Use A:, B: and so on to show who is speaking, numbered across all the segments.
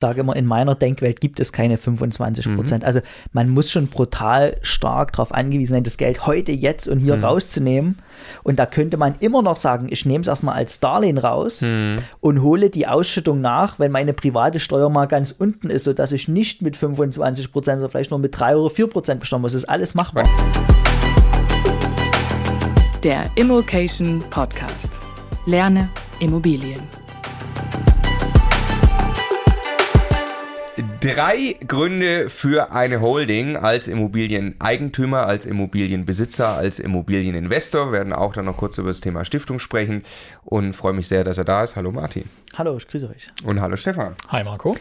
A: sage immer, in meiner Denkwelt gibt es keine 25 Prozent. Mhm. Also man muss schon brutal stark darauf angewiesen sein, das Geld heute, jetzt und hier mhm. rauszunehmen. Und da könnte man immer noch sagen, ich nehme es erstmal als Darlehen raus mhm. und hole die Ausschüttung nach, wenn meine private Steuer mal ganz unten ist, sodass ich nicht mit 25 Prozent oder vielleicht nur mit 3 oder 4 Prozent besteuern muss. Das ist alles machbar.
B: Der Immokation Podcast. Lerne Immobilien.
C: Drei Gründe für eine Holding als Immobilieneigentümer, als Immobilienbesitzer, als Immobilieninvestor. Wir werden auch dann noch kurz über das Thema Stiftung sprechen und freue mich sehr, dass er da ist. Hallo Martin.
A: Hallo, ich grüße euch.
C: Und hallo Stefan.
D: Hi Marco.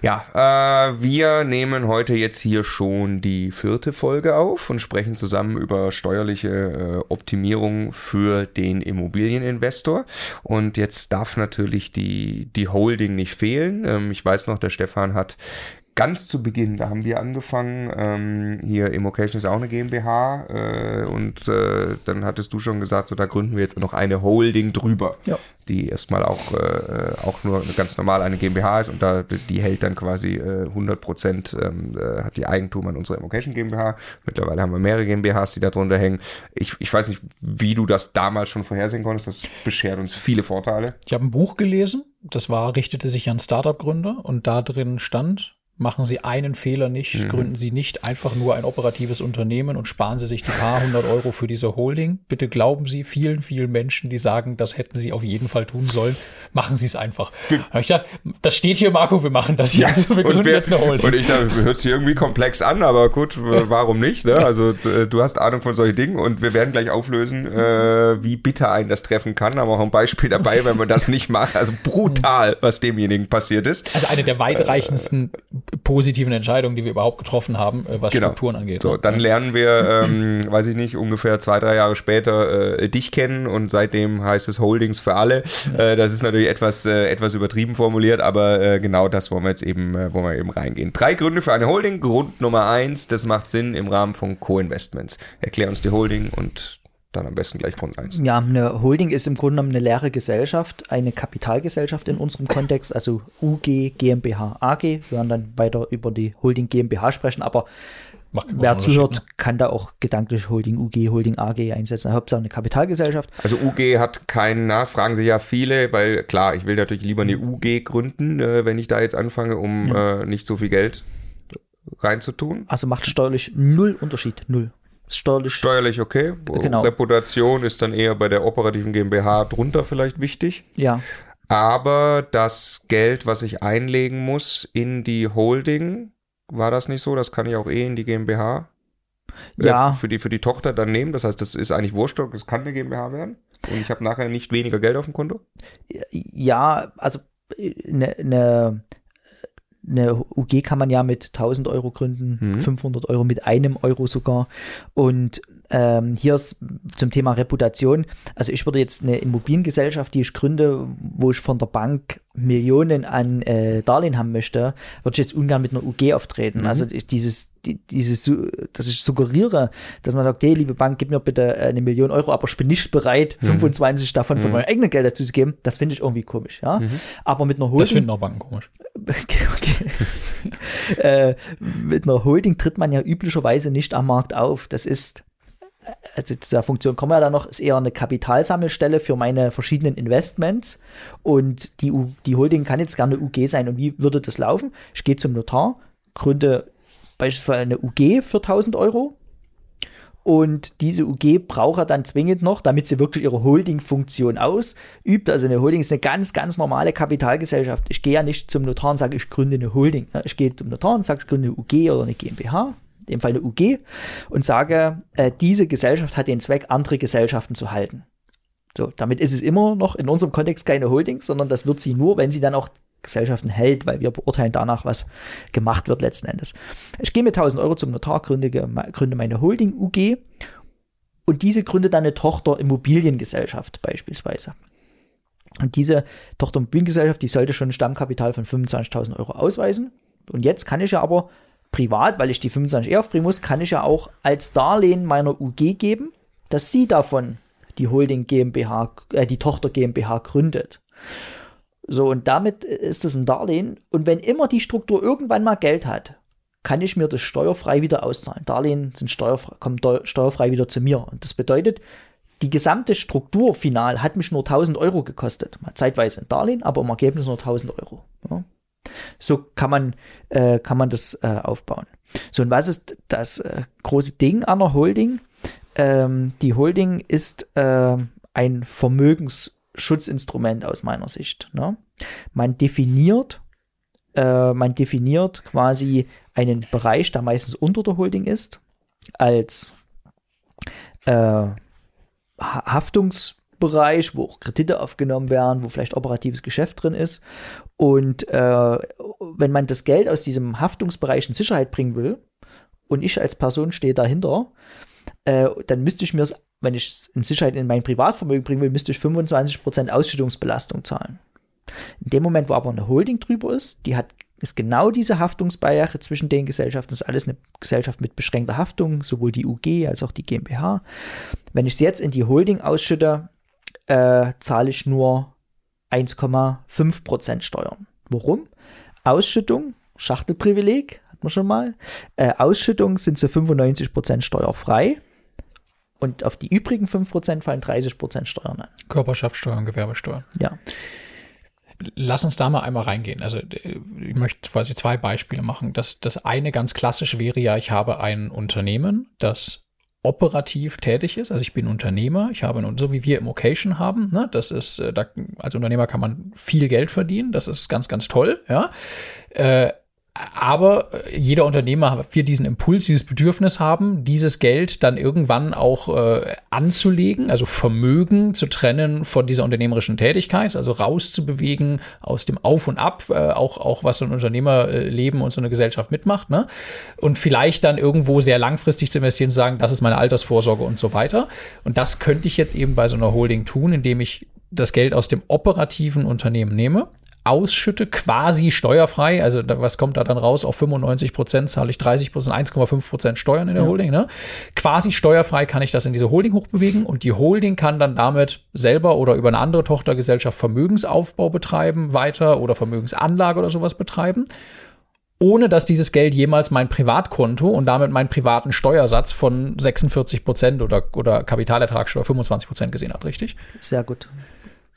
C: Ja, äh, wir nehmen heute jetzt hier schon die vierte Folge auf und sprechen zusammen über steuerliche äh, Optimierung für den Immobilieninvestor. Und jetzt darf natürlich die, die Holding nicht fehlen. Ähm, ich weiß noch, der Stefan hat ganz zu Beginn, da haben wir angefangen, ähm, hier Immocation ist auch eine GmbH äh, und äh, dann hattest du schon gesagt, so da gründen wir jetzt noch eine Holding drüber, ja. die erstmal auch, äh, auch nur ganz normal eine GmbH ist und da die hält dann quasi äh, 100 Prozent, ähm, äh, hat die Eigentum an unserer Immocation GmbH. Mittlerweile haben wir mehrere GmbHs, die da drunter hängen. Ich, ich weiß nicht, wie du das damals schon vorhersehen konntest, das beschert uns viele Vorteile.
D: Ich habe ein Buch gelesen, das war, richtete sich an Startup-Gründer und da drin stand, Machen Sie einen Fehler nicht, mhm. gründen Sie nicht einfach nur ein operatives Unternehmen und sparen Sie sich die paar hundert Euro für diese Holding. Bitte glauben Sie vielen, vielen Menschen, die sagen, das hätten Sie auf jeden Fall tun sollen. Machen Sie es einfach. ich dachte, das steht hier, Marco, wir machen das
C: jetzt. Ja, wir gründen wer, jetzt eine Holding. Und ich dachte, hört sich irgendwie komplex an, aber gut, warum nicht? Ne? Also du hast Ahnung von solchen Dingen und wir werden gleich auflösen, äh, wie bitter einen das treffen kann. Aber auch ein Beispiel dabei, wenn man das nicht macht. Also brutal, was demjenigen passiert ist.
D: Also eine der weitreichendsten positiven Entscheidungen, die wir überhaupt getroffen haben, äh, was genau. Strukturen angeht.
C: So, dann lernen wir, ähm, weiß ich nicht, ungefähr zwei, drei Jahre später äh, dich kennen und seitdem heißt es Holdings für alle. Äh, das ist natürlich etwas, äh, etwas übertrieben formuliert, aber äh, genau das wollen wir jetzt eben, äh, wollen wir eben reingehen. Drei Gründe für eine Holding. Grund Nummer eins, das macht Sinn im Rahmen von Co-Investments. Erklär uns die Holding und dann am besten gleich Grund 1.
A: Ja, eine Holding ist im Grunde genommen eine leere Gesellschaft, eine Kapitalgesellschaft in unserem Kontext, also UG, GmbH, AG. Wir werden dann weiter über die Holding GmbH sprechen, aber wer zuhört, ne? kann da auch gedanklich Holding UG, Holding AG einsetzen. Hauptsache eine Kapitalgesellschaft.
C: Also UG hat keinen, na, fragen sich ja viele, weil klar, ich will natürlich lieber eine UG gründen, äh, wenn ich da jetzt anfange, um ja. äh, nicht so viel Geld reinzutun.
A: Also macht steuerlich null Unterschied, null
C: steuerlich. Steuerlich okay. Genau. Reputation ist dann eher bei der operativen GmbH drunter vielleicht wichtig.
A: Ja.
C: Aber das Geld, was ich einlegen muss in die Holding, war das nicht so? Das kann ich auch eh in die GmbH
A: äh, ja.
C: Äh, für, die, für die Tochter dann nehmen. Das heißt, das ist eigentlich Wurscht, das kann eine GmbH werden. Und ich habe nachher nicht weniger Geld auf dem Konto?
A: Ja, also eine, eine eine UG kann man ja mit 1000 Euro gründen, mhm. 500 Euro mit einem Euro sogar. Und ähm, hier ist zum Thema Reputation. Also ich würde jetzt eine Immobiliengesellschaft, die ich gründe, wo ich von der Bank Millionen an äh, Darlehen haben möchte, würde ich jetzt ungern mit einer UG auftreten. Mhm. Also dieses, die, dieses, dass ich suggeriere, dass man sagt, hey, liebe Bank, gib mir bitte äh, eine Million Euro, aber ich bin nicht bereit, mhm. 25 davon von mhm. meinem eigenen Geld dazu zu geben, das finde ich irgendwie komisch. Ja? Mhm. Aber mit einer Holding. Das
D: finden auch Banken komisch.
A: Okay, okay. äh, mit einer Holding tritt man ja üblicherweise nicht am Markt auf. Das ist also dieser Funktion kommen wir ja dann noch, ist eher eine Kapitalsammelstelle für meine verschiedenen Investments. Und die, die Holding kann jetzt gerne UG sein. Und wie würde das laufen? Ich gehe zum Notar, gründe beispielsweise eine UG für 1000 Euro. Und diese UG braucht er dann zwingend noch, damit sie wirklich ihre Holding-Funktion ausübt. Also eine Holding ist eine ganz, ganz normale Kapitalgesellschaft. Ich gehe ja nicht zum Notar und sage, ich gründe eine Holding. Ich gehe zum Notar und sage, ich gründe eine UG oder eine GmbH in dem Fall eine UG, und sage, äh, diese Gesellschaft hat den Zweck, andere Gesellschaften zu halten. So, damit ist es immer noch in unserem Kontext keine Holding, sondern das wird sie nur, wenn sie dann auch Gesellschaften hält, weil wir beurteilen danach, was gemacht wird letzten Endes. Ich gehe mit 1000 Euro zum Notar, gründe, meine Holding UG und diese gründet dann eine Tochter Immobiliengesellschaft beispielsweise. Und diese Tochter Immobiliengesellschaft, die sollte schon ein Stammkapital von 25.000 Euro ausweisen. Und jetzt kann ich ja aber privat, weil ich die 25 E aufbringen muss, kann ich ja auch als Darlehen meiner UG geben, dass sie davon die Holding GmbH, äh, die Tochter GmbH gründet. So, und damit ist es ein Darlehen. Und wenn immer die Struktur irgendwann mal Geld hat, kann ich mir das steuerfrei wieder auszahlen. Darlehen sind steuerfrei, kommen steuerfrei wieder zu mir. Und das bedeutet, die gesamte Struktur final hat mich nur 1000 Euro gekostet. Mal zeitweise ein Darlehen, aber im Ergebnis nur 1000 Euro. Ja. So kann man, äh, kann man das äh, aufbauen. So, und was ist das äh, große Ding an der Holding? Ähm, die Holding ist äh, ein Vermögensschutzinstrument aus meiner Sicht. Ne? Man definiert, äh, man definiert quasi einen Bereich, der meistens unter der Holding ist, als äh, Haftungsbereich, wo auch Kredite aufgenommen werden, wo vielleicht operatives Geschäft drin ist. Und äh, wenn man das Geld aus diesem Haftungsbereich in Sicherheit bringen will und ich als Person stehe dahinter, äh, dann müsste ich mir, wenn ich in Sicherheit in mein Privatvermögen bringen will, müsste ich 25% Ausschüttungsbelastung zahlen. In dem Moment, wo aber eine Holding drüber ist, die hat ist genau diese Haftungsbarriere zwischen den Gesellschaften. Das ist alles eine Gesellschaft mit beschränkter Haftung, sowohl die UG als auch die GmbH. Wenn ich es jetzt in die Holding ausschütte, äh, zahle ich nur 1,5% Steuern. Warum? Ausschüttung, Schachtelprivileg, hat man schon mal. Äh, Ausschüttung sind zu 95% steuerfrei. Und auf die übrigen 5% fallen 30% Steuern an.
D: Körperschaftssteuer und Gewerbesteuer.
A: Ja.
D: Lass uns da mal einmal reingehen. Also ich möchte quasi zwei Beispiele machen. Das, das eine ganz klassisch wäre ja, ich habe ein Unternehmen, das operativ tätig ist. Also ich bin Unternehmer, ich habe, so wie wir im Occasion haben, ne, das ist, äh, da, als Unternehmer kann man viel Geld verdienen, das ist ganz, ganz toll, ja. Äh, aber jeder Unternehmer wird diesen Impuls, dieses Bedürfnis haben, dieses Geld dann irgendwann auch äh, anzulegen, also Vermögen zu trennen von dieser unternehmerischen Tätigkeit, also rauszubewegen aus dem Auf und Ab, äh, auch, auch was so ein Unternehmerleben und so eine Gesellschaft mitmacht. Ne? Und vielleicht dann irgendwo sehr langfristig zu investieren, zu sagen, das ist meine Altersvorsorge und so weiter. Und das könnte ich jetzt eben bei so einer Holding tun, indem ich das Geld aus dem operativen Unternehmen nehme, ausschütte, quasi steuerfrei. Also da, was kommt da dann raus? Auf 95 Prozent zahle ich 30 Prozent, 1,5 Prozent Steuern in der ja. Holding. Ne? Quasi steuerfrei kann ich das in diese Holding hochbewegen und die Holding kann dann damit selber oder über eine andere Tochtergesellschaft Vermögensaufbau betreiben weiter oder Vermögensanlage oder sowas betreiben ohne dass dieses Geld jemals mein Privatkonto und damit meinen privaten Steuersatz von 46 Prozent oder, oder Kapitalertragssteuer 25 Prozent gesehen hat, richtig?
A: Sehr gut.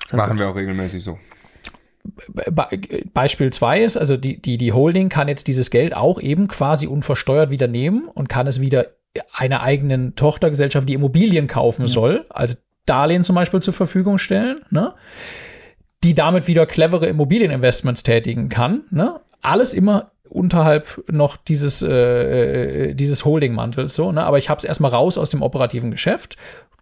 C: Sehr Machen gut. wir auch regelmäßig so.
D: Beispiel 2 ist, also die, die, die Holding kann jetzt dieses Geld auch eben quasi unversteuert wieder nehmen und kann es wieder einer eigenen Tochtergesellschaft, die Immobilien kaufen ja. soll, als Darlehen zum Beispiel zur Verfügung stellen, ne? die damit wieder clevere Immobilieninvestments tätigen kann. Ne? Alles immer unterhalb noch dieses, äh, äh dieses Holding-Mantels so, ne? aber ich habe es erstmal raus aus dem operativen Geschäft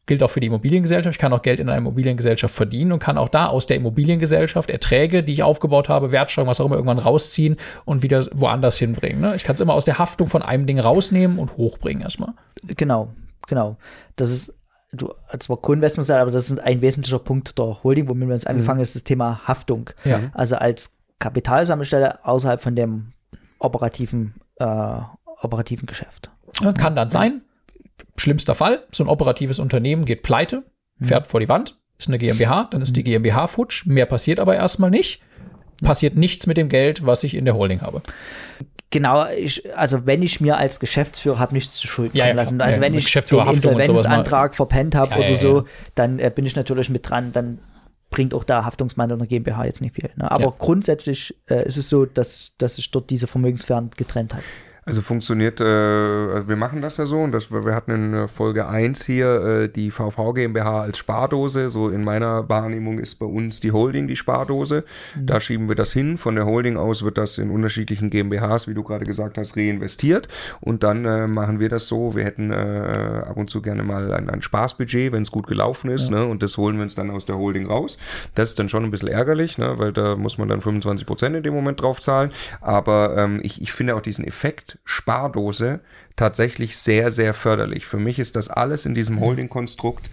D: gilt auch für die Immobiliengesellschaft. Ich kann auch Geld in einer Immobiliengesellschaft verdienen und kann auch da aus der Immobiliengesellschaft Erträge, die ich aufgebaut habe, Wertsteigerung, was auch immer, irgendwann rausziehen und wieder woanders hinbringen. Ne? Ich kann es immer aus der Haftung von einem Ding rausnehmen und hochbringen erstmal.
A: Genau, genau. Das ist du zwar Co-Investment, aber das ist ein wesentlicher Punkt der Holding, womit wir jetzt mhm. angefangen ist, das Thema Haftung.
D: Ja.
A: Also als Kapitalsammelstelle außerhalb von dem operativen, äh, operativen Geschäft.
D: Kann dann sein, schlimmster Fall, so ein operatives Unternehmen geht pleite, fährt mhm. vor die Wand, ist eine GmbH, dann ist die mhm. GmbH futsch, mehr passiert aber erstmal nicht. Passiert nichts mit dem Geld, was ich in der Holding habe.
A: Genau, ich, also wenn ich mir als Geschäftsführer habe nichts zu schulden ja, ja, lassen. Also ja, wenn ich den Insolvenzantrag verpennt habe oder so, dann äh, bin ich natürlich mit dran, dann bringt auch da Haftungsmantel einer GmbH jetzt nicht viel. Ne? Aber grundsätzlich äh, ist es so, dass, dass sich dort diese Vermögensfern getrennt hat.
C: Also funktioniert, äh, also wir machen das ja so und das, wir hatten in Folge 1 hier äh, die VV GmbH als Spardose. So in meiner Wahrnehmung ist bei uns die Holding die Spardose. Mhm. Da schieben wir das hin. Von der Holding aus wird das in unterschiedlichen GmbHs, wie du gerade gesagt hast, reinvestiert. Und dann äh, machen wir das so. Wir hätten äh, ab und zu gerne mal ein, ein Spaßbudget, wenn es gut gelaufen ist. Ja. Ne? Und das holen wir uns dann aus der Holding raus. Das ist dann schon ein bisschen ärgerlich, ne? weil da muss man dann 25 Prozent in dem Moment drauf zahlen. Aber ähm, ich, ich finde auch diesen Effekt Spardose tatsächlich sehr, sehr förderlich. Für mich ist das alles in diesem Holding-Konstrukt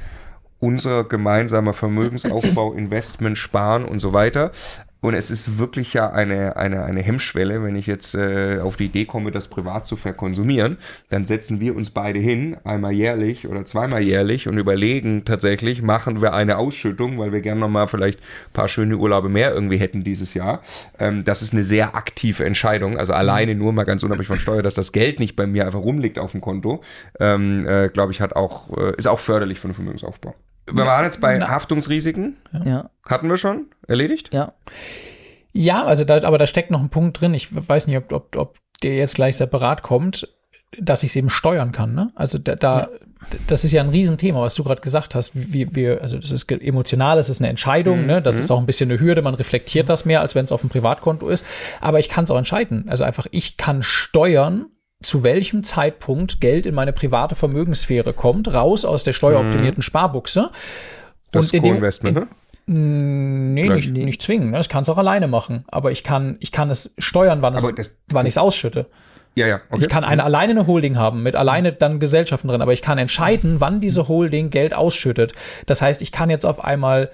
C: unser gemeinsamer Vermögensaufbau, Investment, Sparen und so weiter. Und es ist wirklich ja eine, eine, eine Hemmschwelle, wenn ich jetzt äh, auf die Idee komme, das privat zu verkonsumieren, dann setzen wir uns beide hin, einmal jährlich oder zweimal jährlich und überlegen tatsächlich, machen wir eine Ausschüttung, weil wir gerne nochmal vielleicht ein paar schöne Urlaube mehr irgendwie hätten dieses Jahr. Ähm, das ist eine sehr aktive Entscheidung. Also alleine nur mal ganz unabhängig von Steuer, dass das Geld nicht bei mir einfach rumliegt auf dem Konto, ähm, äh, glaube ich, hat auch, äh, ist auch förderlich für den Vermögensaufbau. Wir waren jetzt bei
D: Na.
C: Haftungsrisiken.
A: Ja,
C: Hatten wir schon? Erledigt?
A: ja.
D: Ja, also da, aber da steckt noch ein Punkt drin. Ich weiß nicht, ob, ob, ob der jetzt gleich separat kommt, dass ich es eben steuern kann. Ne? Also da, da das ist ja ein Riesenthema, was du gerade gesagt hast. Wie wir, also das ist emotional, es ist eine Entscheidung,
C: Mhm,
D: ne? das ist auch ein bisschen eine Hürde. Man reflektiert das mehr, als wenn es auf dem Privatkonto ist. Aber ich kann es auch entscheiden. Also einfach, ich kann steuern, zu welchem Zeitpunkt Geld in meine private Vermögenssphäre kommt, raus aus der steueroptimierten Sparbuchse.
C: Das
D: in dem-
C: Co-Investment, ne?
D: Nee,
C: Gleich.
D: nicht, nicht zwingen. Ne? Ich kann es auch alleine machen. Aber ich kann, ich kann es steuern, wann, es,
C: Aber das-
D: wann ich es ausschütte.
C: Ja, ja. Okay.
D: Ich kann eine, alleine eine Holding haben, mit alleine dann Gesellschaften drin, aber ich kann entscheiden, wann diese Holding Geld ausschüttet. Das heißt, ich kann jetzt auf einmal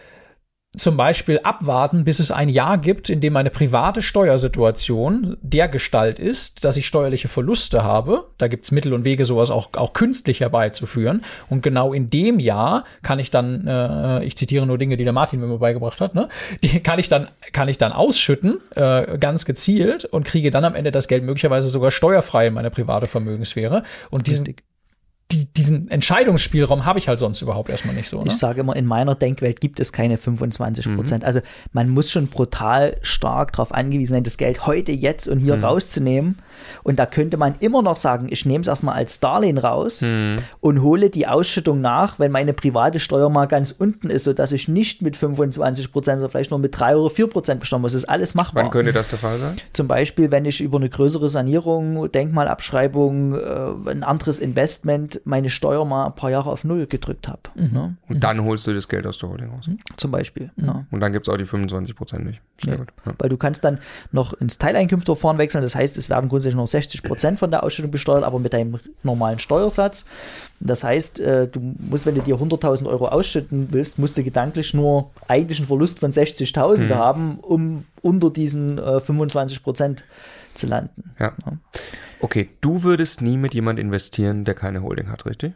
D: zum Beispiel abwarten, bis es ein Jahr gibt, in dem meine private Steuersituation der Gestalt ist, dass ich steuerliche Verluste habe. Da gibt es Mittel und Wege, sowas auch, auch künstlich herbeizuführen. Und genau in dem Jahr kann ich dann, äh, ich zitiere nur Dinge, die der Martin mir beigebracht hat, ne? die kann ich dann, kann ich dann ausschütten, äh, ganz gezielt und kriege dann am Ende das Geld möglicherweise sogar steuerfrei in meine private Vermögenssphäre. Und diesen. Die, diesen Entscheidungsspielraum habe ich halt sonst überhaupt erstmal nicht so. Ne?
A: Ich sage immer, in meiner Denkwelt gibt es keine 25
C: Mhm.
A: Prozent. Also man muss schon brutal stark darauf angewiesen sein, das Geld heute, jetzt und
C: Mhm.
A: hier rauszunehmen. Und da könnte man immer noch sagen, ich nehme es erstmal als Darlehen raus
C: Mhm.
A: und hole die Ausschüttung nach, wenn meine private Steuer mal ganz unten ist, sodass ich nicht mit 25 Prozent, sondern vielleicht nur mit 3 oder 4 Prozent besteuern muss. Das ist alles machbar.
C: Wann könnte das der Fall sein?
A: Zum Beispiel, wenn ich über eine größere Sanierung, Denkmalabschreibung, äh, ein anderes Investment meine Steuer mal ein paar Jahre auf Null gedrückt habe. Ne?
C: Und dann holst du das Geld aus der Holding raus.
A: Zum Beispiel. Ja.
C: Und dann gibt es auch die 25 Prozent nicht. Sehr
A: Nee.
C: gut. Ja.
A: Weil du kannst dann noch ins Teileinkünfteverfahren wechseln. Das heißt, es werden grundsätzlich nur 60 Prozent von der Ausschüttung besteuert, aber mit deinem normalen Steuersatz. Das heißt, äh, du musst, wenn du dir 100.000 Euro ausschütten willst, musst du gedanklich nur eigentlich einen Verlust von 60.000
C: Mhm.
A: haben, um unter diesen äh, 25 Prozent zu landen.
C: Ja. Okay, du würdest nie mit jemand investieren, der keine Holding hat, richtig?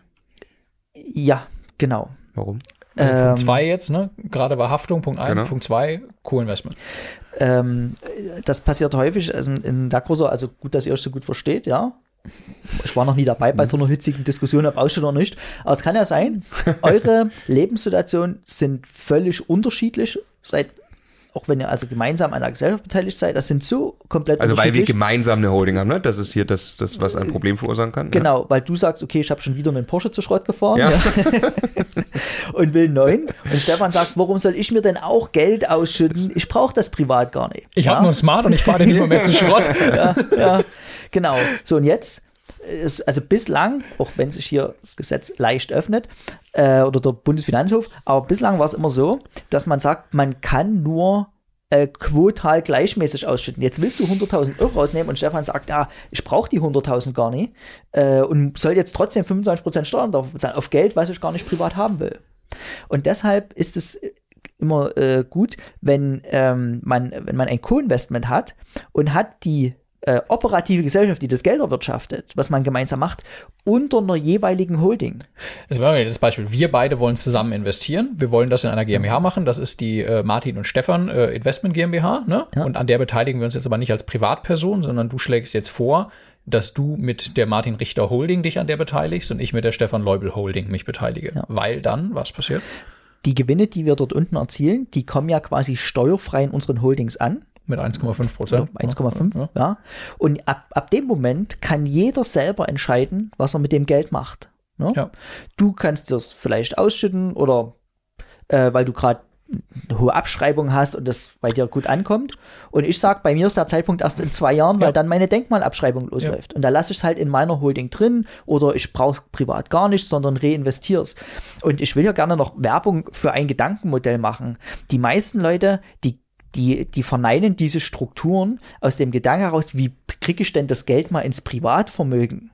A: Ja, genau.
C: Warum?
D: Also Punkt
A: Ähm,
D: 2 jetzt, ne? Gerade bei Haftung, Punkt 1,
C: Genau.
D: Punkt 2, Co-Investment.
A: Ähm, das passiert häufig also in, Dacrosa, also gut, dass ihr euch so gut versteht, ja. Ich war noch nie dabei bei so einer hitzigen Diskussion, ob Ausschüttung oder nicht. Aber es kann ja sein, eure Lebenssituationen sind völlig unterschiedlich, seit, auch wenn ihr also gemeinsam an der Gesellschaft beteiligt seid, das sind so komplett
C: Also weil wir gemeinsam eine Holding haben, ne? Das ist hier das, das was ein Problem verursachen kann.
A: Genau, weil du sagst, okay, ich habe schon wieder einen Porsche zu Schrott gefahren
C: Ja.
A: ja. und will einen neuen. Und Stefan sagt, warum soll ich mir denn auch Geld ausschütten? Ich brauche das privat gar nicht.
D: Ich
A: ja?
D: habe nur ein Smart und ich fahre den nicht mal mehr zu Schrott.
A: ja, genau. So, und jetzt, ist, also bislang, auch wenn sich hier das Gesetz leicht öffnet, äh, oder der Bundesfinanzhof, aber bislang war es immer so, dass man sagt, man kann nur äh, quotal gleichmäßig ausschütten. Jetzt willst du 100.000 Euro rausnehmen und Stefan sagt, ja, ich brauche die 100.000 gar nicht äh, und soll jetzt trotzdem 25% Steuern darauf bezahlen, auf Geld, was ich gar nicht privat haben will. Und deshalb ist es immer äh, gut, wenn, ähm, man, wenn man ein Co-Investment hat und hat die äh, operative Gesellschaft, die das Geld erwirtschaftet, was man gemeinsam macht, unter einer jeweiligen Holding.
D: Also wir das Beispiel, wir beide wollen zusammen investieren. Wir wollen das in einer GmbH machen. Das ist die äh, Martin und Stefan äh, Investment GmbH. Ne?
A: Ja.
D: Und an der beteiligen wir uns jetzt aber nicht als Privatperson, sondern du schlägst jetzt vor, dass du mit der Martin Richter Holding dich an der beteiligst und ich mit der Stefan Leubel Holding mich beteilige.
A: Ja.
D: Weil dann, was passiert?
A: Die Gewinne, die wir dort unten erzielen, die kommen ja quasi steuerfrei in unseren Holdings an.
D: Mit 1,5 Prozent.
A: 1,5,
D: Ja.
A: ja. Und ab, ab dem Moment kann jeder selber entscheiden, was er mit dem Geld macht. Ne?
D: Ja.
A: Du kannst das vielleicht ausschütten oder äh, weil du gerade eine hohe Abschreibung hast und das bei dir gut ankommt. Und ich sage, bei mir ist der Zeitpunkt erst in zwei Jahren, weil
D: Ja.
A: dann meine Denkmalabschreibung losläuft. Und da lasse ich es halt in meiner Holding drin oder ich brauche privat gar nichts, sondern reinvestiere es. Und ich will ja gerne noch Werbung für ein Gedankenmodell machen. Die meisten Leute, die die, die verneinen diese Strukturen aus dem Gedanken heraus, wie kriege ich denn das Geld mal ins Privatvermögen?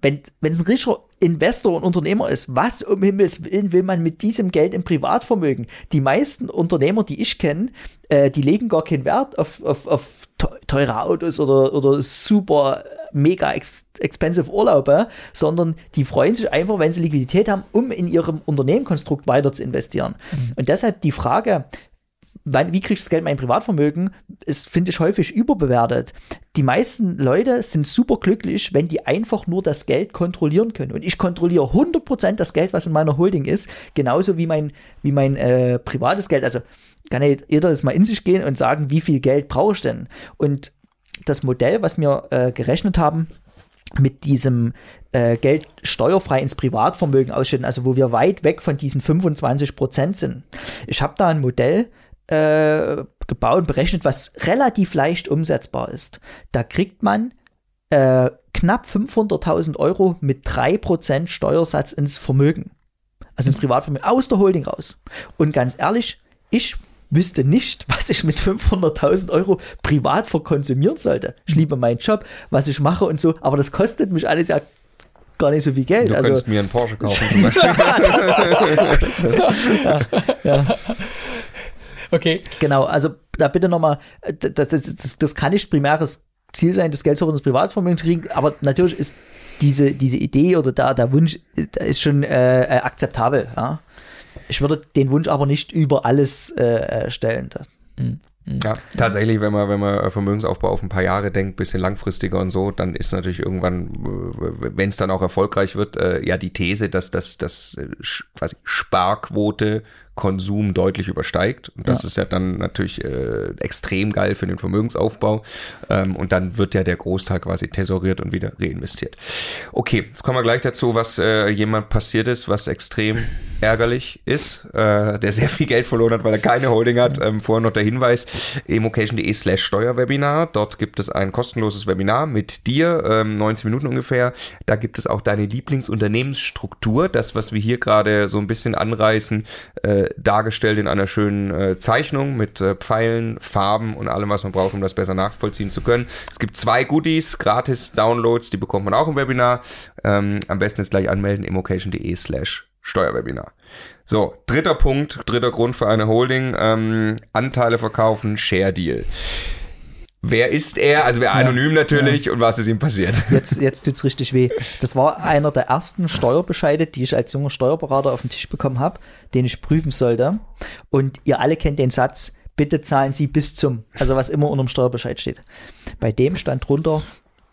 A: wenn, wenn es ein richtiger Investor und Unternehmer ist, was um Himmels Willen will man mit diesem Geld im Privatvermögen? Die meisten Unternehmer, die ich kenne, äh, die legen gar keinen Wert auf, auf, auf teure Autos oder, oder super mega ex expensive Urlaube, sondern die freuen sich einfach, wenn sie Liquidität haben, um in ihrem Unternehmenkonstrukt weiter zu investieren. Mhm. Und deshalb die Frage, wann, wie kriegst du das Geld in mein Privatvermögen, ist, finde ich, häufig überbewertet. Die meisten Leute sind super glücklich, wenn die einfach nur das Geld kontrollieren können. Und ich kontrolliere 100% das Geld, was in meiner Holding ist, genauso wie mein, wie mein äh, privates Geld. Also kann ja jeder jetzt mal in sich gehen und sagen, wie viel Geld brauche ich denn? Und das Modell, was wir äh, gerechnet haben, mit diesem äh, Geld steuerfrei ins Privatvermögen ausschütten, also wo wir weit weg von diesen 25 Prozent sind. Ich habe da ein Modell äh, gebaut und berechnet, was relativ leicht umsetzbar ist. Da kriegt man äh, knapp 500.000 Euro mit 3% Steuersatz ins Vermögen. Also ins Privatvermögen, aus der Holding raus. Und ganz ehrlich, ich wüsste nicht, was ich mit 500.000 Euro privat verkonsumieren sollte. Ich liebe meinen Job, was ich mache und so, aber das kostet mich alles ja gar nicht so viel Geld.
C: Du
A: also,
C: könntest mir einen Porsche kaufen zum Beispiel.
A: ja, ja.
D: Okay.
A: Genau, also da bitte nochmal, das, das, das, das kann nicht primäres Ziel sein, das Geld zurück ins Privatvermögen zu kriegen, aber natürlich ist diese, diese Idee oder da, der Wunsch der ist schon äh, äh akzeptabel. Ja? Ich würde den Wunsch aber nicht über alles äh, stellen.
C: Mhm. Ja, tatsächlich, wenn man, wenn man Vermögensaufbau auf ein paar Jahre denkt, bisschen langfristiger und so, dann ist natürlich irgendwann, wenn es dann auch erfolgreich wird, äh, ja die These, dass das dass, quasi Sparquote Konsum deutlich übersteigt. Und das ja. ist ja dann natürlich äh, extrem geil für den Vermögensaufbau. Ähm, und dann wird ja der Großteil quasi tesoriert und wieder reinvestiert. Okay, jetzt kommen wir gleich dazu, was äh, jemand passiert ist, was extrem ärgerlich ist, äh, der sehr viel Geld verloren hat, weil er keine Holding hat. Ähm, vorher noch der Hinweis, emocation.de slash Steuerwebinar. Dort gibt es ein kostenloses Webinar mit dir, ähm, 90 Minuten ungefähr. Da gibt es auch deine Lieblingsunternehmensstruktur, das, was wir hier gerade so ein bisschen anreißen, äh, dargestellt in einer schönen äh, Zeichnung mit äh, Pfeilen, Farben und allem, was man braucht, um das besser nachvollziehen zu können. Es gibt zwei Goodies, gratis Downloads, die bekommt man auch im Webinar. Ähm, am besten ist gleich anmelden, immocation.de slash Steuerwebinar. So, dritter Punkt, dritter Grund für eine Holding, ähm, Anteile verkaufen, Share Deal. Wer ist er? Also wer anonym natürlich ja. und was ist ihm passiert?
A: Jetzt, jetzt tut es richtig weh. Das war einer der ersten Steuerbescheide, die ich als junger Steuerberater auf den Tisch bekommen habe, den ich prüfen sollte. Und ihr alle kennt den Satz, bitte zahlen Sie bis zum, also was immer unter dem Steuerbescheid steht. Bei dem stand drunter,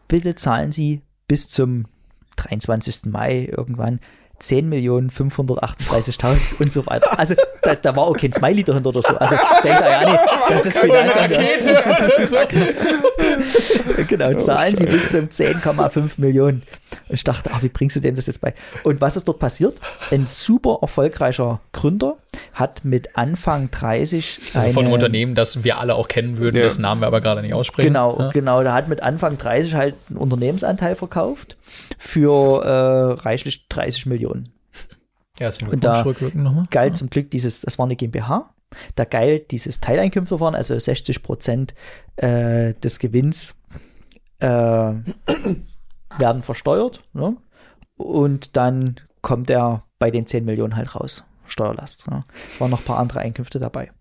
A: bitte zahlen Sie bis zum 23. Mai irgendwann 10.538.000 und so weiter. Also da, da, war auch kein Smiley dahinter oder so. Also denkt er ja nicht, das ist Finanzamt. genau, zahlen oh, sie bis zum 10,5 Millionen. Und ich dachte, ach, wie bringst du dem das jetzt bei? Und was ist dort passiert? Ein super erfolgreicher Gründer hat mit Anfang 30 seine... Also
D: von einem Unternehmen, das wir alle auch kennen würden, ja. dessen Namen wir aber gerade nicht aussprechen.
A: Genau, ja. genau. Der hat mit Anfang 30 halt einen Unternehmensanteil verkauft für äh, reichlich 30 Millionen.
D: Ja, zum
A: und da galt ja. zum Glück dieses, das war eine GmbH, da galt dieses Teileinkünfteverfahren, also 60 Prozent äh, des Gewinns äh, werden versteuert ne? und dann kommt er bei den 10 Millionen halt raus. Steuerlast. Ne? Waren noch ein paar andere Einkünfte dabei.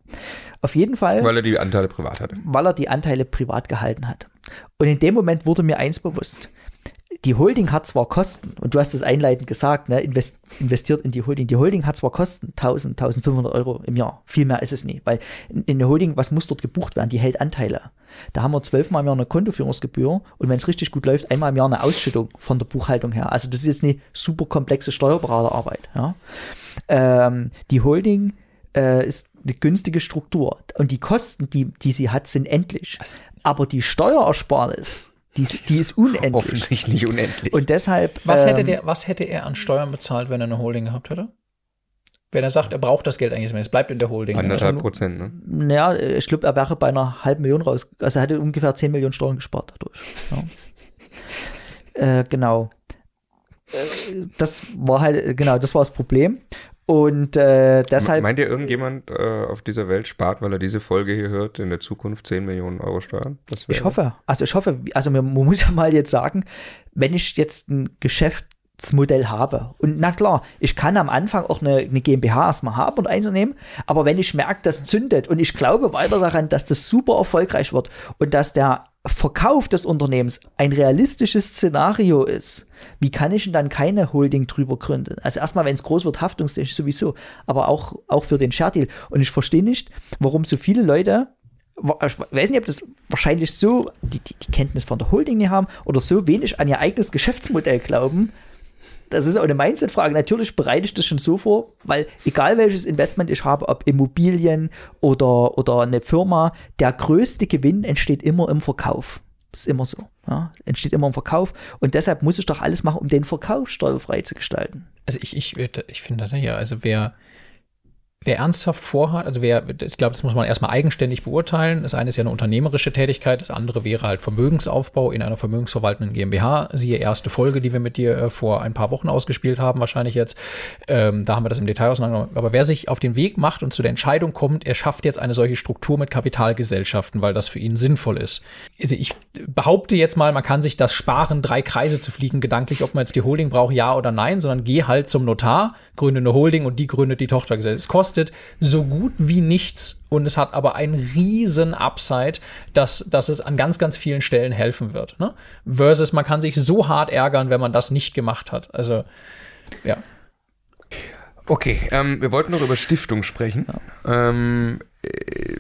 A: Auf jeden Fall.
C: Weil er die Anteile privat hatte.
A: Weil er die Anteile privat gehalten hat. Und in dem Moment wurde mir eins bewusst die Holding hat zwar Kosten, und du hast das einleitend gesagt, ne, invest, investiert in die Holding. Die Holding hat zwar Kosten, 1000, 1500 Euro im Jahr. Viel mehr ist es nie, weil in, in der Holding, was muss dort gebucht werden? Die hält Anteile. Da haben wir zwölfmal im Jahr eine Kontoführungsgebühr und wenn es richtig gut läuft, einmal im Jahr eine Ausschüttung von der Buchhaltung her. Also das ist jetzt eine super komplexe Steuerberaterarbeit. Ja. Ähm, die Holding äh, ist eine günstige Struktur und die Kosten, die, die sie hat, sind endlich. Also, Aber die Steuerersparnis, die, die ist unendlich.
C: Offensichtlich unendlich.
A: Und deshalb.
D: Was, ähm, hätte der, was hätte er an Steuern bezahlt, wenn er eine Holding gehabt hätte? Wenn er sagt, er braucht das Geld eigentlich, es bleibt in der Holding.
C: Anderthalb Prozent,
A: ne? Ja, ich glaube, er wäre bei einer halben Million raus. Also er hätte ungefähr 10 Millionen Steuern gespart dadurch. Ja. äh, genau. Äh, das war halt, genau, das war das Problem. Und äh, deshalb.
C: Meint ihr, irgendjemand äh, auf dieser Welt spart, weil er diese Folge hier hört, in der Zukunft 10 Millionen Euro Steuern?
A: ich hoffe. Also ich hoffe, also man, man muss ja mal jetzt sagen, wenn ich jetzt ein Geschäftsmodell habe. Und na klar, ich kann am Anfang auch eine, eine GmbH erstmal haben und einzunehmen, aber wenn ich merke, das zündet und ich glaube weiter daran, dass das super erfolgreich wird und dass der Verkauf des Unternehmens ein realistisches Szenario ist, wie kann ich denn dann keine Holding drüber gründen? Also erstmal, wenn es groß wird, haftungstechnisch sowieso, aber auch, auch für den Share Deal. Und ich verstehe nicht, warum so viele Leute ich weiß nicht, ob das wahrscheinlich so die, die, die Kenntnis von der Holding nicht haben oder so wenig an ihr eigenes Geschäftsmodell glauben, das ist auch eine Mindset-Frage. Natürlich bereite ich das schon so vor, weil egal welches Investment ich habe, ob Immobilien oder, oder eine Firma, der größte Gewinn entsteht immer im Verkauf. Das ist immer so. Ja? Entsteht immer im Verkauf. Und deshalb muss ich doch alles machen, um den Verkauf steuerfrei zu gestalten.
D: Also ich, ich, ich finde ja, also wer, Wer ernsthaft vorhat, also wer, ich glaube, das muss man erstmal eigenständig beurteilen. Das eine ist ja eine unternehmerische Tätigkeit, das andere wäre halt Vermögensaufbau in einer vermögensverwaltenden GmbH. Siehe erste Folge, die wir mit dir äh, vor ein paar Wochen ausgespielt haben, wahrscheinlich jetzt. Ähm, da haben wir das im Detail auseinandergenommen. Aber wer sich auf den Weg macht und zu der Entscheidung kommt, er schafft jetzt eine solche Struktur mit Kapitalgesellschaften, weil das für ihn sinnvoll ist. Also ich behaupte jetzt mal, man kann sich das sparen, drei Kreise zu fliegen, gedanklich, ob man jetzt die Holding braucht, ja oder nein, sondern geh halt zum Notar, gründe eine Holding und die gründet die Tochtergesellschaft. Es kostet kostet so gut wie nichts und es hat aber einen riesen Upside, dass, dass es an ganz, ganz vielen Stellen helfen wird. Ne? Versus man kann sich so hart ärgern, wenn man das nicht gemacht hat. Also, ja.
C: Okay, ähm, wir wollten noch über Stiftung sprechen. Ja. Ähm, äh,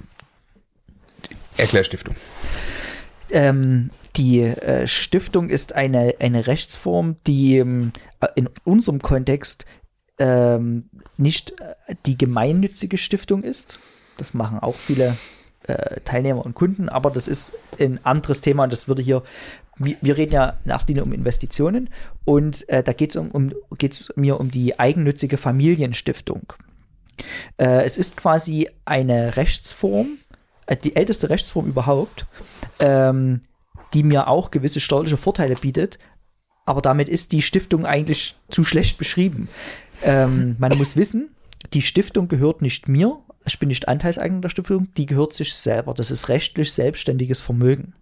C: erklär Stiftung.
A: Ähm, die äh, Stiftung ist eine, eine Rechtsform, die ähm, in unserem Kontext ähm, nicht äh, die gemeinnützige Stiftung ist. Das machen auch viele äh, Teilnehmer und Kunden, aber das ist ein anderes Thema und das würde hier, wir, reden ja in erster Linie um Investitionen und äh, da geht es um, um, geht's mir um die eigennützige Familienstiftung. Äh, es ist quasi eine Rechtsform, äh, die älteste Rechtsform überhaupt, ähm, die mir auch gewisse steuerliche Vorteile bietet, aber damit ist die Stiftung eigentlich zu schlecht beschrieben. Ähm, man muss wissen, die Stiftung gehört nicht mir, ich bin nicht Anteilseigner der Stiftung, die gehört sich selber. Das ist rechtlich selbstständiges Vermögen.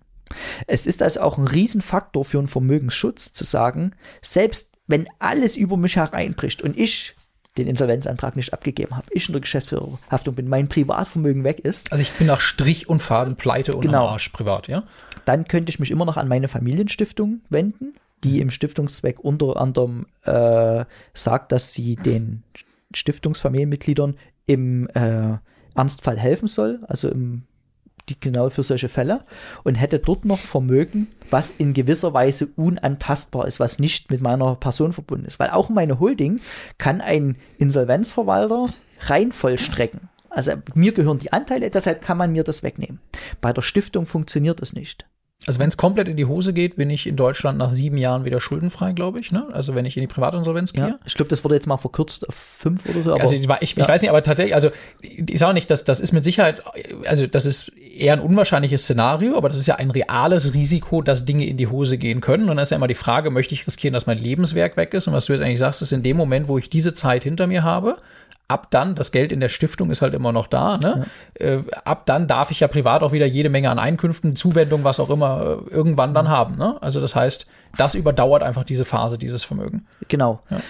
A: Es ist also auch ein Riesenfaktor für einen Vermögensschutz zu sagen, selbst wenn alles über mich hereinbricht und ich den Insolvenzantrag nicht abgegeben habe, ich in der Geschäftsführerhaftung bin, mein Privatvermögen weg ist.
D: Also ich bin nach Strich und Faden pleite und
A: genau,
D: Arsch privat, ja?
A: Dann könnte ich mich immer noch an meine Familienstiftung wenden die im Stiftungszweck unter anderem äh, sagt, dass sie den Stiftungsfamilienmitgliedern im äh, Ernstfall helfen soll, also im, die, genau für solche Fälle, und hätte dort noch Vermögen, was in gewisser Weise unantastbar ist, was nicht mit meiner Person verbunden ist. Weil auch meine Holding kann ein Insolvenzverwalter rein vollstrecken. Also mir gehören die Anteile, deshalb kann man mir das wegnehmen. Bei der Stiftung funktioniert das nicht.
D: Also wenn es komplett in die Hose geht, bin ich in Deutschland nach sieben Jahren wieder schuldenfrei, glaube ich. Ne? Also wenn ich in die Privatinsolvenz gehe.
A: Ja, ich glaube, das wurde jetzt mal verkürzt auf fünf oder so.
D: Aber, also ich, ich, ja. weiß nicht, aber tatsächlich, also ich sage nicht, dass das ist mit Sicherheit, also das ist eher ein unwahrscheinliches Szenario, aber das ist ja ein reales Risiko, dass Dinge in die Hose gehen können. Und dann ist ja immer die Frage, möchte ich riskieren, dass mein Lebenswerk weg ist? Und was du jetzt eigentlich sagst, ist in dem Moment, wo ich diese Zeit hinter mir habe, ab dann, das Geld in der Stiftung ist halt immer noch da, ne? Ja. Äh, ab dann darf ich ja privat auch wieder jede Menge an Einkünften, Zuwendung, was auch immer, äh, irgendwann dann haben. Ne? Also das heißt, das überdauert einfach diese Phase, dieses Vermögen.
A: Genau. Ja.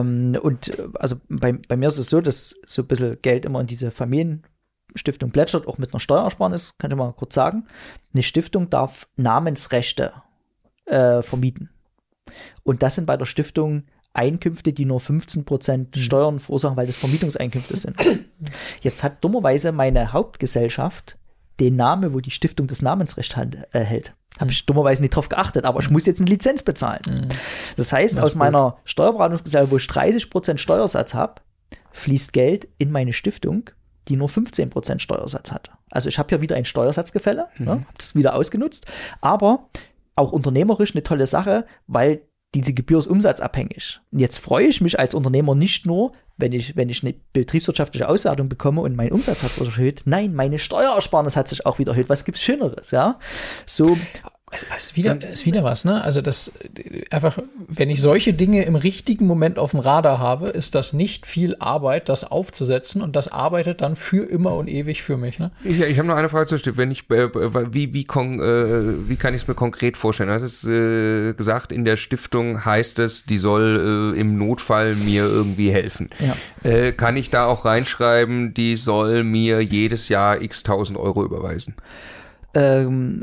A: Ähm, und äh, also bei, bei mir ist es so, dass so ein bisschen Geld immer in diese Familienstiftung plätschert, auch mit einer Steuersparnis, kann ich mal kurz sagen. Eine Stiftung darf Namensrechte äh, vermieten. Und das sind bei der Stiftung Einkünfte, die nur 15 Prozent mhm. Steuern verursachen, weil das Vermietungseinkünfte sind. Jetzt hat dummerweise meine Hauptgesellschaft den Namen, wo die Stiftung das Namensrecht äh, hält. Habe ich dummerweise nicht drauf geachtet, aber ich muss jetzt eine Lizenz bezahlen. Mhm. Das heißt, das aus meiner Steuerberatungsgesellschaft, wo ich 30 Prozent Steuersatz habe, fließt Geld in meine Stiftung, die nur 15 Prozent Steuersatz hat. Also ich habe ja wieder ein Steuersatzgefälle, mhm. ne, habe das wieder ausgenutzt, aber auch unternehmerisch eine tolle Sache, weil diese Gebühr ist umsatzabhängig. Jetzt freue ich mich als Unternehmer nicht nur, wenn ich, wenn ich eine betriebswirtschaftliche Auswertung bekomme und mein Umsatz hat sich erhöht. Nein, meine Steuerersparnis hat sich auch wieder erhöht. Was gibt's Schöneres, ja? So.
D: Es ist wieder, ist wieder was, ne? Also das einfach, wenn ich solche Dinge im richtigen Moment auf dem Radar habe, ist das nicht viel Arbeit, das aufzusetzen und das arbeitet dann für immer und ewig für mich. Ne?
C: Ich, ich habe noch eine Frage zu Stift. Wenn ich, äh, wie, wie, kon, äh, wie kann ich es mir konkret vorstellen? Du hast es äh, gesagt, in der Stiftung heißt es, die soll äh, im Notfall mir irgendwie helfen.
A: Ja.
C: Äh, kann ich da auch reinschreiben, die soll mir jedes Jahr x tausend Euro überweisen?
A: Ähm,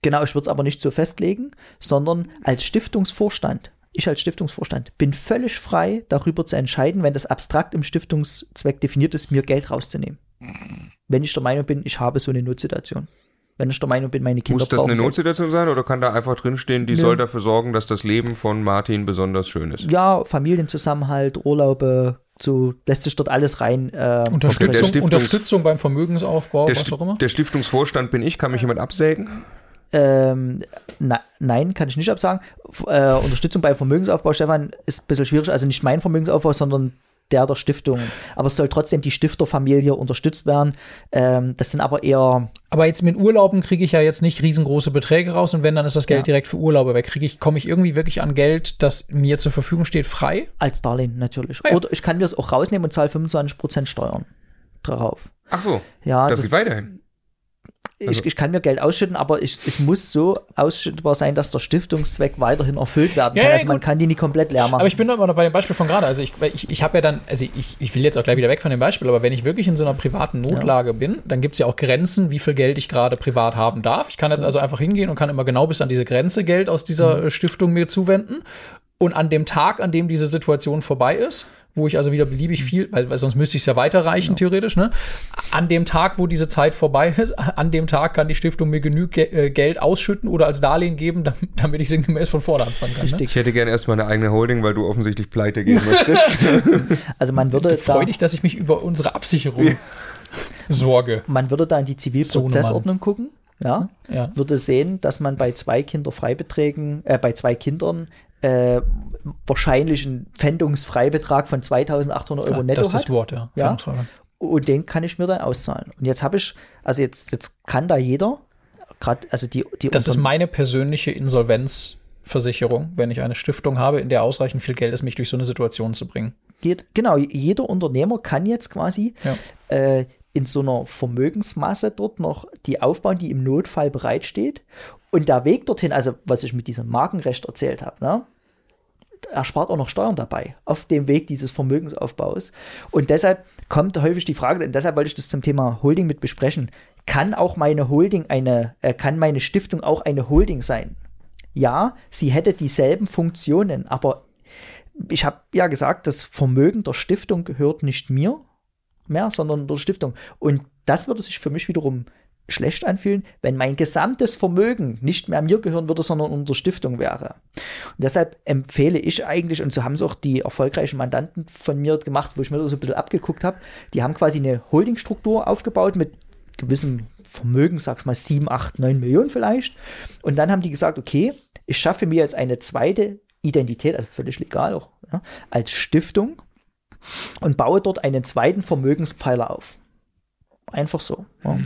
A: genau, ich würde es aber nicht so festlegen, sondern als Stiftungsvorstand, ich als Stiftungsvorstand bin völlig frei, darüber zu entscheiden, wenn das abstrakt im Stiftungszweck definiert ist, mir Geld rauszunehmen. Wenn ich der Meinung bin, ich habe so eine Notsituation. Wenn ich der Meinung bin, meine Kinder
C: Muss das eine. Notsituation sein oder kann da einfach drinstehen, die
A: Nö.
C: soll dafür sorgen, dass das Leben von Martin besonders schön ist?
A: Ja, Familienzusammenhalt, Urlaube, so lässt sich dort alles rein. Äh,
D: Unterstützung, Unterstützung beim Vermögensaufbau,
C: Der,
D: was
C: Sti-
D: auch immer.
C: der Stiftungsvorstand bin ich, kann mich jemand absägen?
A: Ähm, na, nein, kann ich nicht absagen. F äh, Unterstützung bei Vermögensaufbau, Stefan, ist ein bisschen schwierig. Also nicht mein Vermögensaufbau, sondern der der Stiftung. Aber es soll trotzdem die Stifterfamilie unterstützt werden. Ähm, das sind aber eher,
D: Aber jetzt mit Urlauben kriege ich ja jetzt nicht riesengroße Beträge raus und wenn, dann ist das Geld
A: Ja.
D: direkt für Urlaube weg. Kriege ich, komme ich irgendwie wirklich an Geld, das mir zur Verfügung steht, frei?
A: als Darlehen natürlich.
D: Ah ja.
A: Oder ich kann mir es auch rausnehmen und zahle 25% Steuern drauf.
C: Ach so,
A: Ja,
C: das,
A: das,
C: geht weiterhin.
A: Ich,
C: also-
A: ich kann mir Geld ausschütten, aber ich, es muss so ausschüttbar sein, dass der Stiftungszweck weiterhin erfüllt werden
D: Ja,
A: kann.
D: ja,
A: also man
D: gut.
A: kann die nicht komplett leer machen.
D: Aber ich bin immer noch bei dem Beispiel von gerade. Also ich, ich, ich habe ja dann, also ich, ich will jetzt auch gleich wieder weg von dem Beispiel, aber wenn ich wirklich in so einer privaten Notlage bin, dann gibt es ja auch Grenzen, wie viel Geld ich gerade privat haben darf. Ich kann jetzt also einfach hingehen und kann immer genau bis an diese Grenze Geld aus dieser äh, Stiftung mir zuwenden. Und an dem Tag, an dem diese Situation vorbei ist, wo ich also wieder beliebig viel, weil, weil sonst müsste ich es ja weiterreichen, theoretisch, ne? An dem Tag, wo diese Zeit vorbei ist, an dem Tag kann die Stiftung mir genug Ge äh, Geld ausschütten oder als Darlehen geben, damit, ich sinngemäß von vorne anfangen kann. Ne?
C: Ich hätte gerne erstmal eine eigene Holding, weil du offensichtlich pleite gehen möchtest.
A: also man würde, da,
D: Freu dich, dass ich mich über unsere Absicherung sorge.
A: man würde da in die Zivilprozessordnung gucken. Ja,
D: Ja.
A: würde sehen, dass man bei zwei Kinderfreibeträgen, äh, bei zwei Kindern äh, wahrscheinlich einen Pfändungsfreibetrag von 2800 Euro
D: Ja,
A: netto
D: das ist
A: hat.
D: das Wort, ja.
A: Ja. Und den kann ich mir dann auszahlen. Und jetzt habe ich, also jetzt, jetzt kann da jeder, gerade, also die, die
D: Das ist meine persönliche Insolvenzversicherung, wenn ich eine Stiftung habe, in der ausreichend viel Geld ist, mich durch so eine Situation zu bringen.
A: geht, genau, jeder Unternehmer kann jetzt quasi
D: Ja.
A: äh, in so einer Vermögensmasse dort noch die aufbauen, die im Notfall bereitsteht. Und der Weg dorthin, also was ich mit diesem Markenrecht erzählt habe, ne, erspart auch noch Steuern dabei auf dem Weg dieses Vermögensaufbaus. Und deshalb kommt häufig die Frage, und deshalb wollte ich das zum Thema Holding mit besprechen. Kann auch meine Holding eine, äh, kann meine Stiftung auch eine Holding sein? Ja, sie hätte dieselben Funktionen, aber ich habe ja gesagt, das Vermögen der Stiftung gehört nicht mir mehr, sondern der Stiftung. Und das würde sich für mich wiederum schlecht anfühlen, wenn mein gesamtes Vermögen nicht mehr mir gehören würde, sondern unter Stiftung wäre. Und deshalb empfehle ich eigentlich, und so haben es auch die erfolgreichen Mandanten von mir gemacht, wo ich mir das so ein bisschen abgeguckt habe, die haben quasi eine Holdingstruktur aufgebaut mit gewissem Vermögen, sag ich mal 7, 8, 9 Millionen vielleicht. Und dann haben die gesagt, okay, ich schaffe mir jetzt eine zweite Identität, also völlig legal auch, ja, als Stiftung und baue dort einen zweiten Vermögenspfeiler auf. Einfach so. Ja.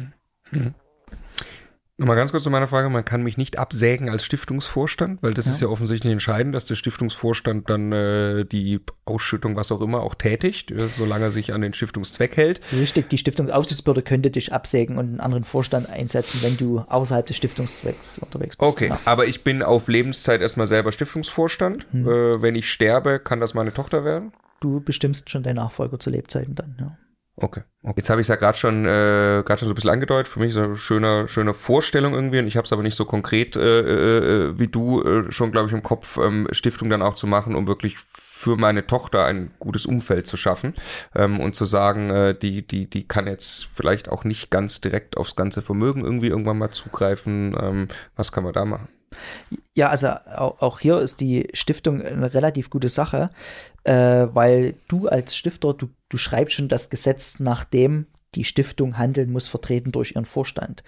C: Nochmal ganz kurz zu meiner Frage, man kann mich nicht absägen als Stiftungsvorstand, weil das ist ja offensichtlich entscheidend, dass der Stiftungsvorstand dann äh, die Ausschüttung, was auch immer, auch tätigt, äh, solange er sich an den Stiftungszweck hält.
A: Richtig, die Stiftungsaufsichtsbehörde könnte dich absägen und einen anderen Vorstand einsetzen, wenn du außerhalb des Stiftungszwecks unterwegs bist.
C: Okay,
A: Ja.
C: aber ich bin auf Lebenszeit erstmal selber Stiftungsvorstand. Äh, wenn ich sterbe, kann das meine Tochter werden?
A: Du bestimmst schon deinen Nachfolger zu Lebzeiten dann. Ja.
C: Okay. okay. Jetzt habe ich es ja gerade schon, äh, gerade schon so ein bisschen angedeutet. Für mich ist eine schöne, schöne Vorstellung irgendwie und ich habe es aber nicht so konkret äh, äh, wie du äh, schon, glaube ich, im Kopf, ähm, Stiftung dann auch zu machen, um wirklich für meine Tochter ein gutes Umfeld zu schaffen ähm, und zu sagen, äh, die, die, die kann jetzt vielleicht auch nicht ganz direkt aufs ganze Vermögen irgendwie irgendwann mal zugreifen. Ähm, was kann man da machen?
A: Ja, also auch, hier ist die Stiftung eine relativ gute Sache, äh, weil du als Stifter, du, du schreibst schon das Gesetz, nach dem die Stiftung handeln muss, vertreten durch ihren Vorstand.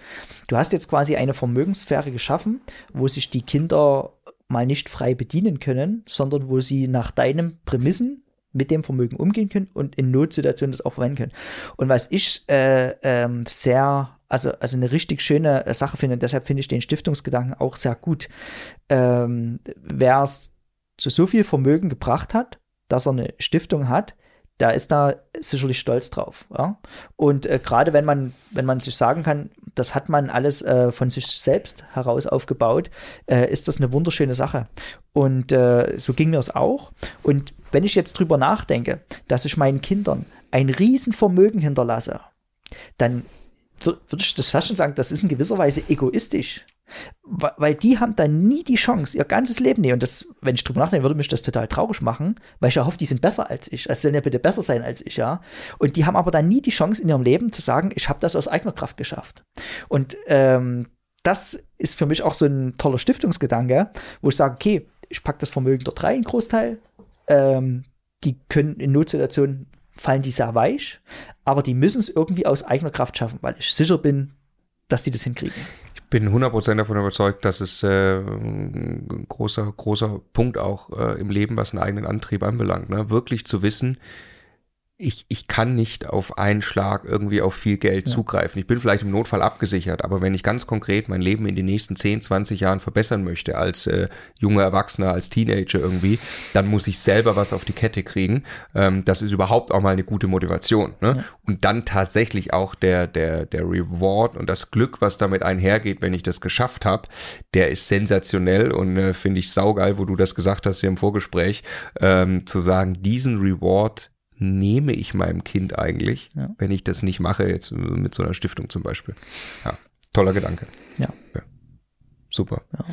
A: Du hast jetzt quasi eine Vermögenssphäre geschaffen, wo sich die Kinder mal nicht frei bedienen können, sondern wo sie nach deinen Prämissen mit dem Vermögen umgehen können und in Notsituationen das auch verwenden können. Und was ich äh, ähm, sehr also, also eine richtig schöne Sache finde. Und deshalb finde ich den Stiftungsgedanken auch sehr gut. Ähm, Wer es zu so viel Vermögen gebracht hat, dass er eine Stiftung hat, da ist da sicherlich stolz drauf. Ja? Und äh, gerade wenn man, wenn man sich sagen kann, das hat man alles äh, von sich selbst heraus aufgebaut, äh, ist das eine wunderschöne Sache. Und äh, so ging mir es auch. Und wenn ich jetzt drüber nachdenke, dass ich meinen Kindern ein Riesenvermögen hinterlasse, dann würde ich das fast schon sagen, das ist in gewisser Weise egoistisch. Weil die haben dann nie die Chance, ihr ganzes Leben, nee, und das, wenn ich drüber nachdenke, würde mich das total traurig machen, weil ich ja hoffe, die sind besser als ich. Also sollen ja bitte besser sein als ich, ja. Und die haben aber dann nie die Chance in ihrem Leben zu sagen, ich habe das aus eigener Kraft geschafft. Und ähm, das ist für mich auch so ein toller Stiftungsgedanke, wo ich sage, okay, ich packe das Vermögen dort rein, Großteil. Ähm, die können in Notsituationen fallen die sehr weich, aber die müssen es irgendwie aus eigener Kraft schaffen, weil ich sicher bin, dass die das hinkriegen.
C: Ich bin 100% davon überzeugt, dass es äh, ein großer, großer Punkt auch äh, im Leben, was einen eigenen Antrieb anbelangt. Ne? Wirklich zu wissen, ich, ich kann nicht auf einen Schlag irgendwie auf viel Geld ja. zugreifen. Ich bin vielleicht im Notfall abgesichert, aber wenn ich ganz konkret mein Leben in den nächsten 10, 20 Jahren verbessern möchte, als äh, junger Erwachsener, als Teenager irgendwie, dann muss ich selber was auf die Kette kriegen. Ähm, das ist überhaupt auch mal eine gute Motivation. Ne? Ja. Und dann tatsächlich auch der, der, der Reward und das Glück, was damit einhergeht, wenn ich das geschafft habe, der ist sensationell und äh, finde ich saugeil, wo du das gesagt hast hier im Vorgespräch, ähm, zu sagen, diesen Reward nehme ich meinem Kind eigentlich, ja. wenn ich das nicht mache, jetzt mit so einer Stiftung zum Beispiel. Ja, toller Gedanke.
A: Ja.
C: ja. Super. Ja.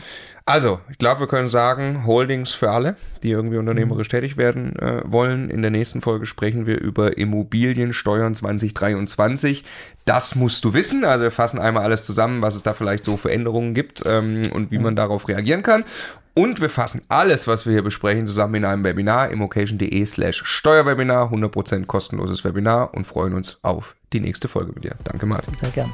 C: Also, ich glaube, wir können sagen, Holdings für alle, die irgendwie unternehmerisch mhm. tätig werden äh, wollen. In der nächsten Folge sprechen wir über Immobiliensteuern 2023. Das musst du wissen. Also wir fassen einmal alles zusammen, was es da vielleicht so für Änderungen gibt ähm, und wie mhm. man darauf reagieren kann. Und wir fassen alles, was wir hier besprechen, zusammen in einem Webinar, immocation.de slash Steuerwebinar, 100% kostenloses Webinar und freuen uns auf die nächste Folge mit dir. Danke, Martin.
A: Sehr gern.